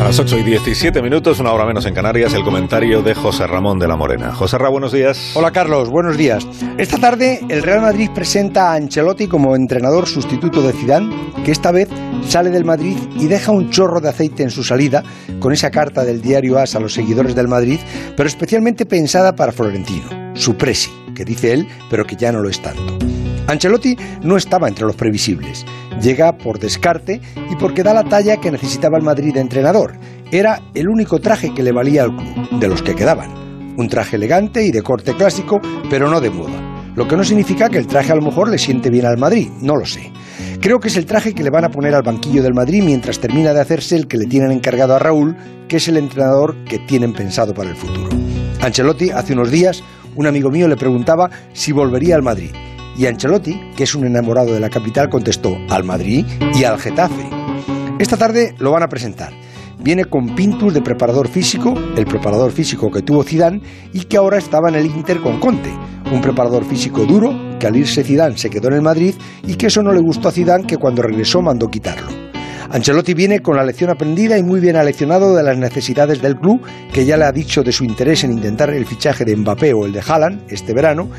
A las 8 y 17 minutos, una hora menos en Canarias, el comentario de José Ramón de la Morena. José Ramón, buenos días. Hola Carlos, buenos días. Esta tarde el Real Madrid presenta a Ancelotti como entrenador sustituto de Zidane, que esta vez sale del Madrid y deja un chorro de aceite en su salida con esa carta del diario AS a los seguidores del Madrid, pero especialmente pensada para Florentino, su presi, dice él, pero que ya no lo es tanto. Ancelotti no estaba entre los previsibles. Llega por descarte y porque da la talla que necesitaba el Madrid de entrenador. Era el único traje que le valía al club, de los que quedaban. Un traje elegante y de corte clásico, pero no de moda. Lo que no significa que el traje a lo mejor le siente bien al Madrid, no lo sé. Creo que es el traje que le van a poner al banquillo del Madrid mientras termina de hacerse el que le tienen encargado a Raúl, que es el entrenador que tienen pensado para el futuro. Ancelotti, hace unos días, un amigo mío le preguntaba si volvería al Madrid. Y Ancelotti, que es un enamorado de la capital, contestó al Madrid y al Getafe. Esta tarde lo van a presentar. Viene con Pintus de preparador físico, el preparador físico que tuvo Zidane y que ahora estaba en el Inter con Conte, un preparador físico duro que al irse Zidane se quedó en el Madrid y que eso no le gustó a Zidane que cuando regresó mandó quitarlo. Ancelotti viene con la lección aprendida y muy bien aleccionado de las necesidades del club, que ya le ha dicho de su interés en intentar el fichaje de Mbappé o el de Haaland este verano,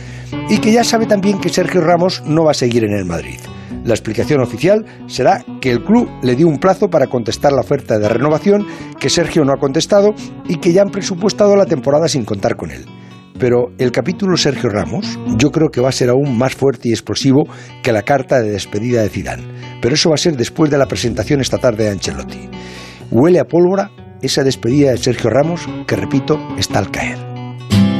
y que ya sabe también que Sergio Ramos no va a seguir en el Madrid. La explicación oficial será que el club le dio un plazo para contestar la oferta de renovación, que Sergio no ha contestado y que ya han presupuestado la temporada sin contar con él. Pero el capítulo Sergio Ramos yo creo que va a ser aún más fuerte y explosivo que la carta de despedida de Zidane. Pero eso va a ser después de la presentación esta tarde de Ancelotti. Huele a pólvora esa despedida de Sergio Ramos que, repito, está al caer.